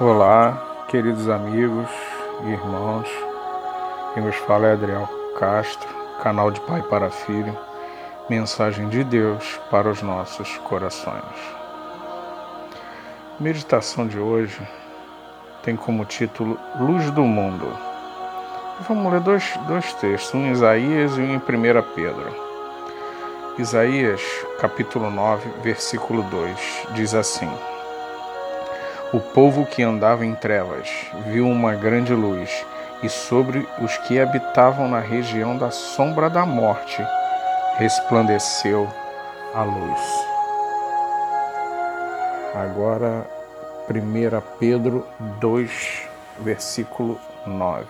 Olá, queridos amigos e irmãos. Quem vos fala é Adriel Castro, canal de Pai para Filho, mensagem de Deus para os nossos corações. Meditação de hoje tem como título Luz do Mundo. Vamos ler dois, dois textos, um em Isaías e um em 1 Pedro. Isaías, capítulo 9, versículo 2, diz assim: o povo que andava em trevas viu uma grande luz, e sobre os que habitavam na região da sombra da morte resplandeceu a luz. Agora, 1 Pedro 2, versículo 9.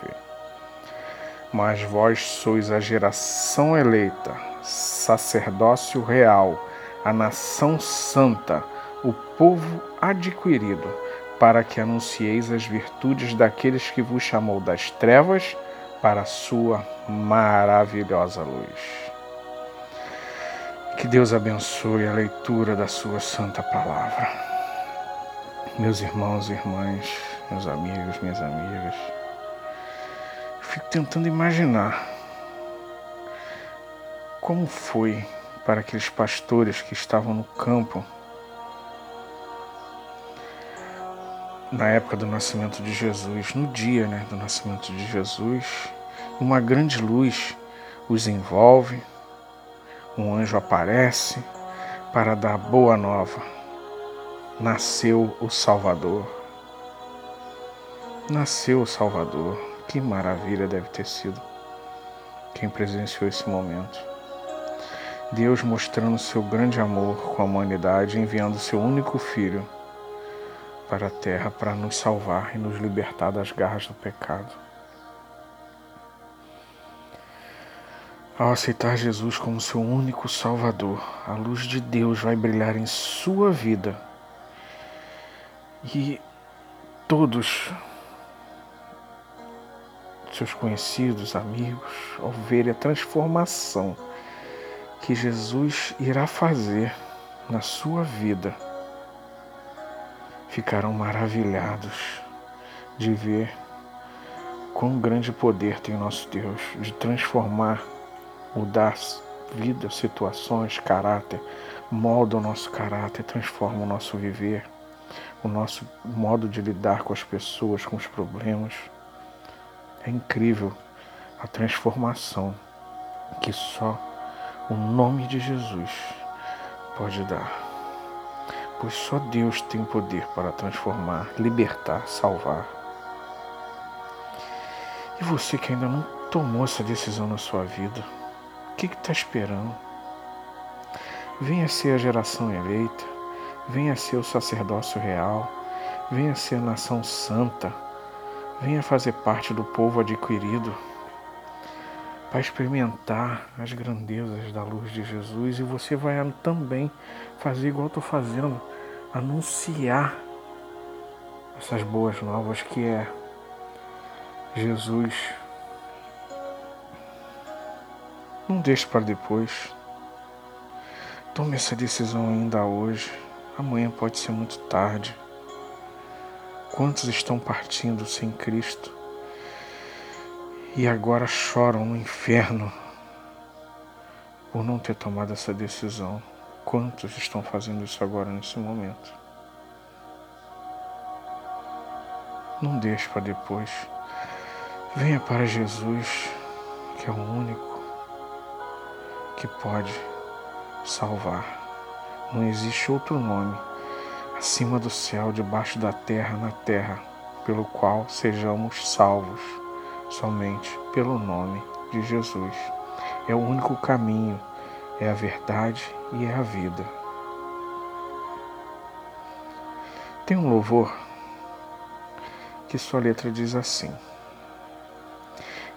Mas vós sois a geração eleita, sacerdócio real, a nação santa, o povo adquirido para que anuncieis as virtudes daqueles que vos chamou das trevas para a sua maravilhosa luz. Que Deus abençoe a leitura da sua santa palavra. Meus irmãos e irmãs, meus amigos, minhas amigas, eu fico tentando imaginar como foi para aqueles pastores que estavam no campo na época do nascimento de Jesus, no dia né, do nascimento de Jesus, uma grande luz os envolve, um anjo aparece para dar boa nova. Nasceu o Salvador. Nasceu o Salvador. Que maravilha deve ter sido quem presenciou esse momento. Deus mostrando seu grande amor com a humanidade, enviando seu único filho para a terra para nos salvar e nos libertar das garras do pecado. Ao aceitar Jesus como seu único Salvador, a luz de Deus vai brilhar em sua vida e todos seus conhecidos, amigos, ao verem a transformação que Jesus irá fazer na sua vida ficarão maravilhados de ver quão grande poder tem o nosso Deus de transformar, mudar vida, situações, caráter, molda o nosso caráter, transforma o nosso viver, o nosso modo de lidar com as pessoas, com os problemas. É incrível a transformação que só o nome de Jesus pode dar pois só Deus tem poder para transformar, libertar, salvar. E você que ainda não tomou essa decisão na sua vida, o que está esperando? Venha ser a geração eleita, venha ser o sacerdócio real, venha ser a nação santa, venha fazer parte do povo adquirido para experimentar as grandezas da luz de Jesus e você vai também fazer igual estou fazendo, anunciar essas boas novas que é Jesus. Não deixe para depois. Tome essa decisão ainda hoje. Amanhã pode ser muito tarde. Quantos estão partindo sem Cristo e agora choram no inferno por não ter tomado essa decisão? Quantos estão fazendo isso agora nesse momento? Não deixe para depois. Venha para Jesus, que é o único que pode salvar. Não existe outro nome acima do céu, debaixo da terra, na terra, pelo qual sejamos salvos, somente pelo nome de Jesus. É o único caminho é a verdade e é a vida. Tem um louvor que sua letra diz assim: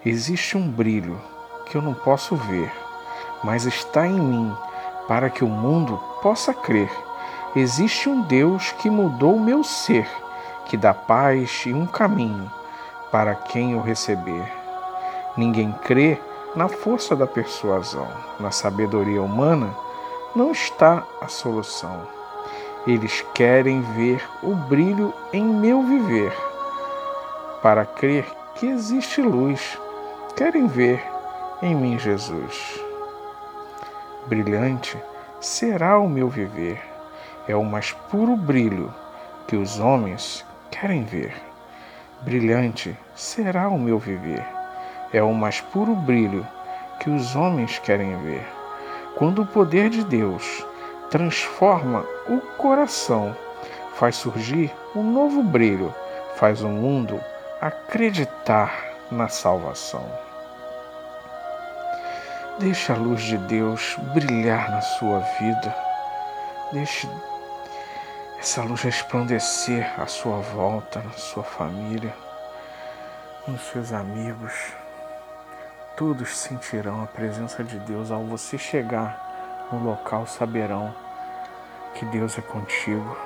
Existe um brilho que eu não posso ver, mas está em mim para que o mundo possa crer. Existe um Deus que mudou o meu ser, que dá paz e um caminho para quem o receber. Ninguém crê na força da persuasão, na sabedoria humana, não está a solução. Eles querem ver o brilho em meu viver, para crer que existe luz. Querem ver em mim Jesus. Brilhante será o meu viver, é o mais puro brilho que os homens querem ver. Brilhante será o meu viver, é o mais puro brilho que os homens querem ver. Quando o poder de Deus transforma o coração, faz surgir um novo brilho, faz o mundo acreditar na salvação. Deixe a luz de Deus brilhar na sua vida. Deixe essa luz resplandecer à sua volta, na sua família, nos seus amigos. Todos sentirão a presença de Deus ao você chegar no local, saberão que Deus é contigo.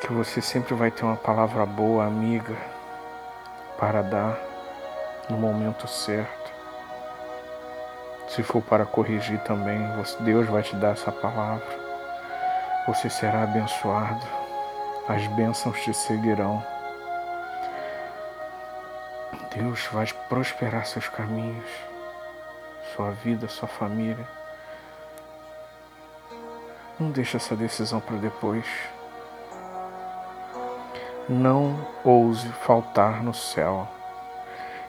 Que você sempre vai ter uma palavra boa, amiga, para dar no momento certo. Se for para corrigir também, Deus vai te dar essa palavra. Você será abençoado. As bênçãos te seguirão. Deus vai prosperar seus caminhos, sua vida, sua família. Não deixe essa decisão para depois. Não ouse faltar no céu.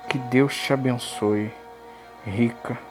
Que Deus te abençoe rica